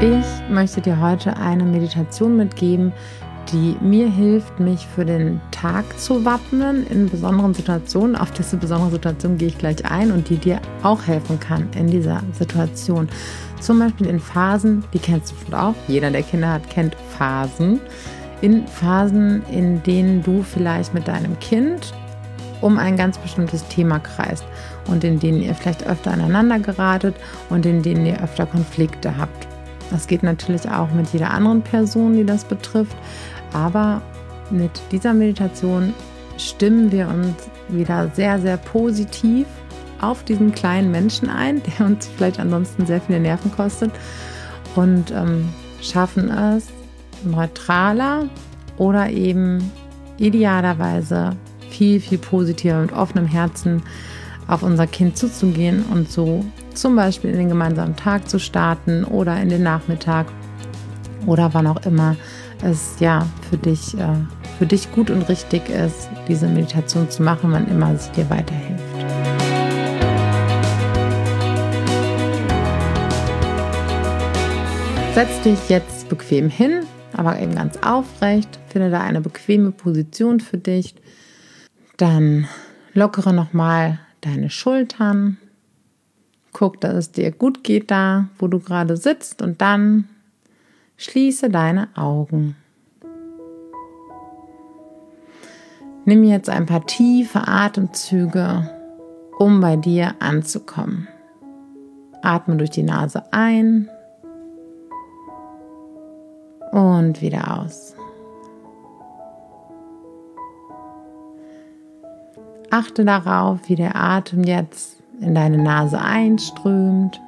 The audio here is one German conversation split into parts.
Ich möchte dir heute eine Meditation mitgeben, die mir hilft, mich für den Tag zu wappnen in besonderen Situationen. Auf diese besondere Situation gehe ich gleich ein und die dir auch helfen kann in dieser Situation. Zum Beispiel in Phasen, die kennst du schon auch, jeder, der Kinder hat, kennt Phasen. In Phasen, in denen du vielleicht mit deinem Kind um ein ganz bestimmtes Thema kreist und in denen ihr vielleicht öfter aneinander geratet und in denen ihr öfter Konflikte habt. Das geht natürlich auch mit jeder anderen Person, die das betrifft. Aber mit dieser Meditation stimmen wir uns wieder sehr, sehr positiv auf diesen kleinen Menschen ein, der uns vielleicht ansonsten sehr viele Nerven kostet und ähm, schaffen es neutraler oder eben idealerweise viel, viel positiver mit offenem Herzen auf unser Kind zuzugehen und so zum Beispiel in den gemeinsamen Tag zu starten oder in den Nachmittag oder wann auch immer es ja für dich, äh, für dich gut und richtig ist, diese Meditation zu machen, wann immer sie dir weiterhilft. Setz dich jetzt bequem hin, aber eben ganz aufrecht. Finde da eine bequeme Position für dich. Dann lockere nochmal deine Schultern. Guck, dass es dir gut geht da, wo du gerade sitzt und dann schließe deine Augen. Nimm jetzt ein paar tiefe Atemzüge, um bei dir anzukommen. Atme durch die Nase ein und wieder aus. Achte darauf, wie der Atem jetzt in deine Nase einströmt,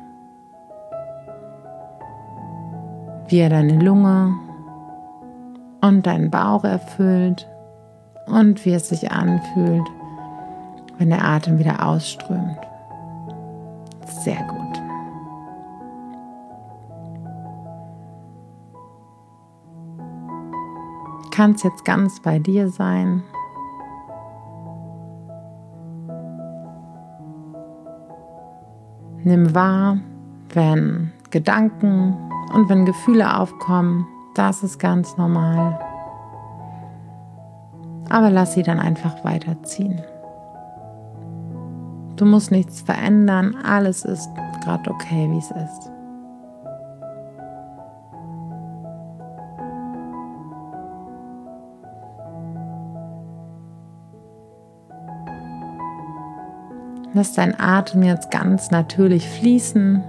wie er deine Lunge und deinen Bauch erfüllt und wie es sich anfühlt, wenn der Atem wieder ausströmt. Sehr gut. Kannst jetzt ganz bei dir sein. Nimm wahr, wenn Gedanken und wenn Gefühle aufkommen. Das ist ganz normal. Aber lass sie dann einfach weiterziehen. Du musst nichts verändern. Alles ist gerade okay, wie es ist. Lass dein Atem jetzt ganz natürlich fließen.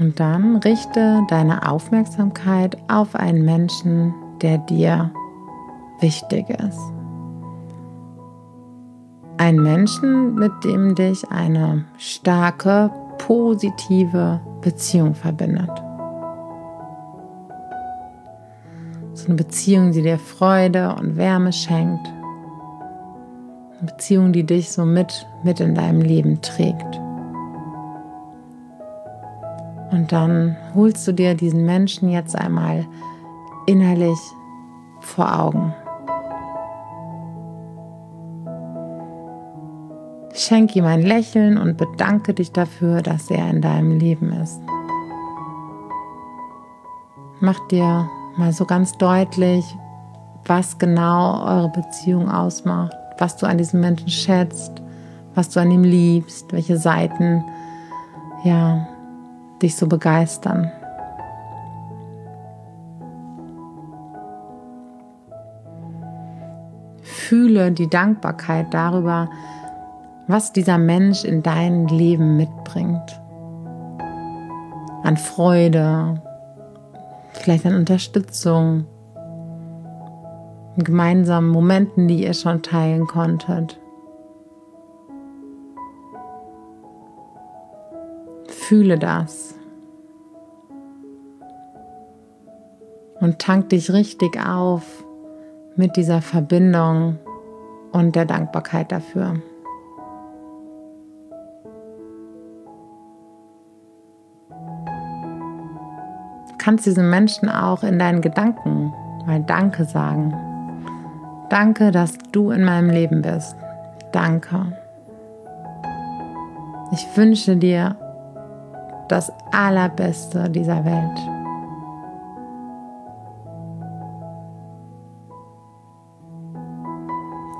Und dann richte deine Aufmerksamkeit auf einen Menschen, der dir wichtig ist. Ein Menschen, mit dem dich eine starke, positive Beziehung verbindet. So eine Beziehung, die dir Freude und Wärme schenkt. Eine Beziehung, die dich so mit, mit in deinem Leben trägt. Und dann holst du dir diesen Menschen jetzt einmal innerlich vor Augen. Schenk ihm ein Lächeln und bedanke dich dafür, dass er in deinem Leben ist. Mach dir mal so ganz deutlich, was genau eure Beziehung ausmacht, was du an diesem Menschen schätzt, was du an ihm liebst, welche Seiten ja dich so begeistern. Fühle die Dankbarkeit darüber, was dieser Mensch in dein Leben mitbringt. An Freude, vielleicht an Unterstützung, an gemeinsamen Momenten, die ihr schon teilen konntet. Fühle das. Und tank dich richtig auf mit dieser Verbindung und der Dankbarkeit dafür. Kannst diesem Menschen auch in deinen Gedanken mal Danke sagen. Danke, dass du in meinem Leben bist. danke. Ich wünsche dir das Allerbeste dieser Welt.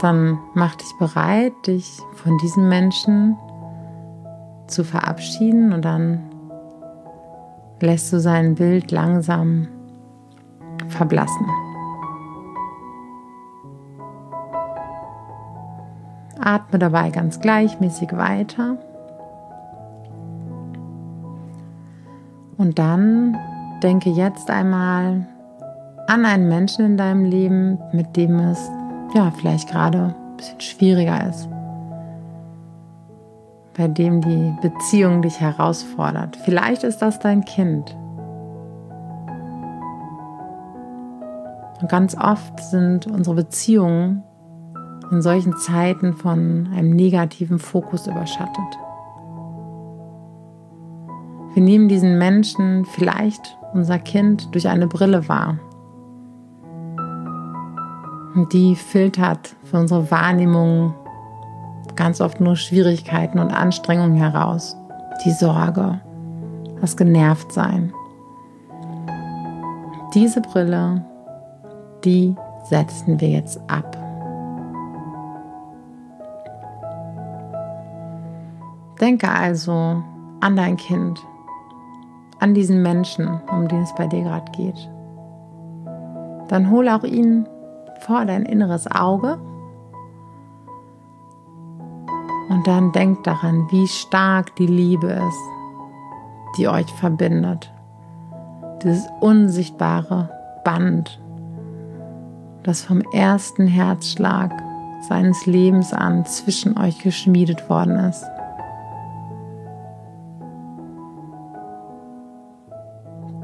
Dann mach dich bereit, dich von diesen Menschen zu verabschieden und dann lässt du sein Bild langsam verblassen. Atme dabei ganz gleichmäßig weiter. Und dann denke jetzt einmal an einen Menschen in deinem Leben, mit dem es ja vielleicht gerade ein bisschen schwieriger ist. Bei dem die Beziehung dich herausfordert. Vielleicht ist das dein Kind. Und ganz oft sind unsere Beziehungen in solchen Zeiten von einem negativen Fokus überschattet. Wir nehmen diesen Menschen, vielleicht unser Kind, durch eine Brille wahr. Und die filtert für unsere Wahrnehmung ganz oft nur Schwierigkeiten und Anstrengungen heraus. Die Sorge, das Genervtsein. Diese Brille, die setzen wir jetzt ab. Denke also an dein Kind, an diesen Menschen, um den es bei dir gerade geht. Dann hol auch ihn vor dein inneres Auge und dann denk daran, wie stark die Liebe ist, die euch verbindet. Dieses unsichtbare Band, das vom ersten Herzschlag seines Lebens an zwischen euch geschmiedet worden ist.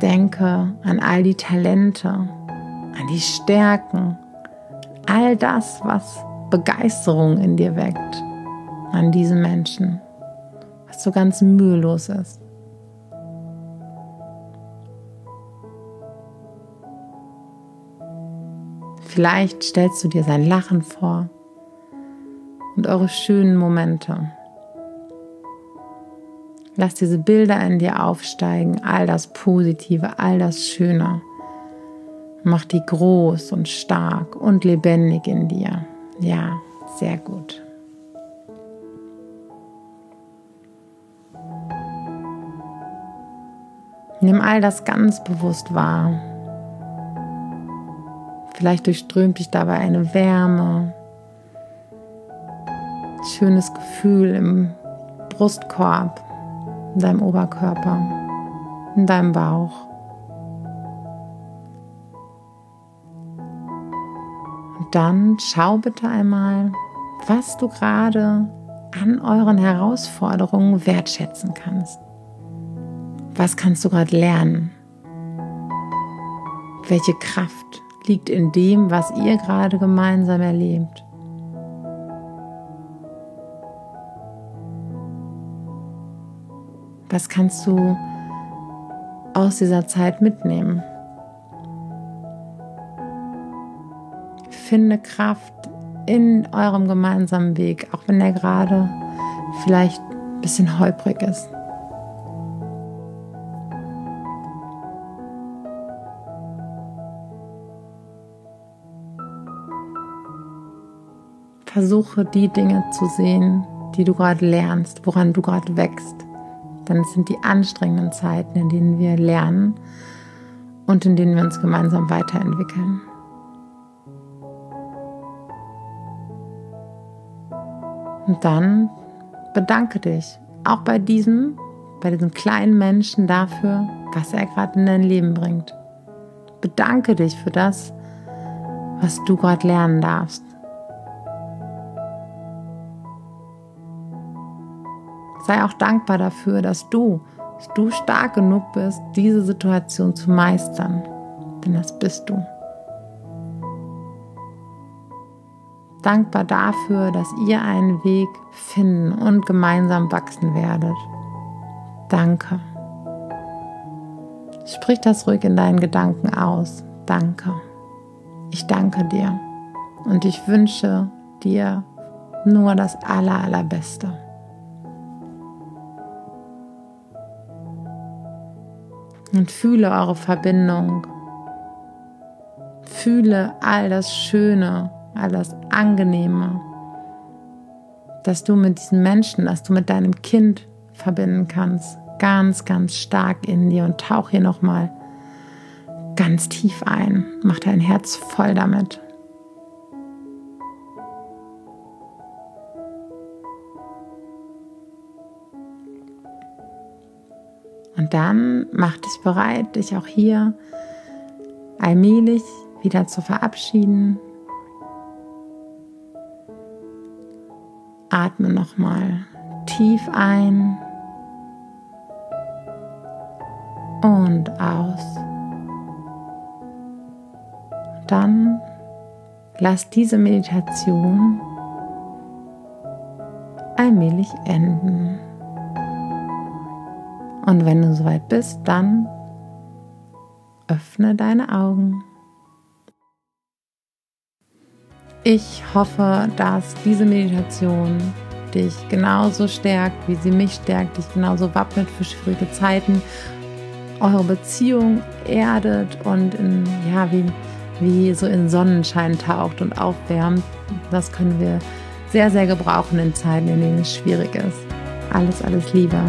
Denke an all die Talente, an die Stärken, all das, was Begeisterung in dir weckt, an diesen Menschen, was so ganz mühelos ist. Vielleicht stellst du dir sein Lachen vor und eure schönen Momente. Lass diese Bilder in dir aufsteigen, all das Positive, all das Schöne. Mach die groß und stark und lebendig in dir. Ja, sehr gut. Nimm all das ganz bewusst wahr. Vielleicht durchströmt dich dabei eine Wärme, schönes Gefühl im Brustkorb in deinem Oberkörper, in deinem Bauch. Und dann schau bitte einmal, was du gerade an euren Herausforderungen wertschätzen kannst. Was kannst du gerade lernen? Welche Kraft liegt in dem, was ihr gerade gemeinsam erlebt? Was kannst du aus dieser Zeit mitnehmen? Finde Kraft in eurem gemeinsamen Weg, auch wenn der gerade vielleicht ein bisschen holprig ist. Versuche die Dinge zu sehen, die du gerade lernst, woran du gerade wächst denn es sind die anstrengenden Zeiten, in denen wir lernen und in denen wir uns gemeinsam weiterentwickeln. Und dann bedanke dich auch bei diesem, bei diesem kleinen Menschen dafür, was er gerade in dein Leben bringt. Bedanke dich für das, was du gerade lernen darfst. Sei auch dankbar dafür, dass du, dass du stark genug bist, diese Situation zu meistern. Denn das bist du. Dankbar dafür, dass ihr einen Weg finden und gemeinsam wachsen werdet. Danke. Sprich das ruhig in deinen Gedanken aus. Danke. Ich danke dir. Und ich wünsche dir Nur das Aller, Allerbeste. Und fühle eure Verbindung. Fühle all das Schöne, all das Angenehme, dass du mit diesem Menschen, dass du mit deinem Kind verbinden kannst. Ganz, ganz stark in dir und tauch hier nochmal ganz tief ein. Mach dein Herz voll damit. Und dann mach dich bereit, dich auch hier allmählich wieder zu verabschieden. Atme nochmal tief ein und aus. Dann lass diese Meditation allmählich enden. Und wenn du soweit bist, dann öffne deine Augen. Ich hoffe, dass diese Meditation dich genauso stärkt, wie sie mich stärkt, dich genauso wappnet für schwierige Zeiten, eure Beziehung erdet und in, ja, wie, wie so in Sonnenschein taucht und aufwärmt. Das können wir sehr, sehr gebrauchen in Zeiten, in denen es schwierig ist. Alles, alles Liebe.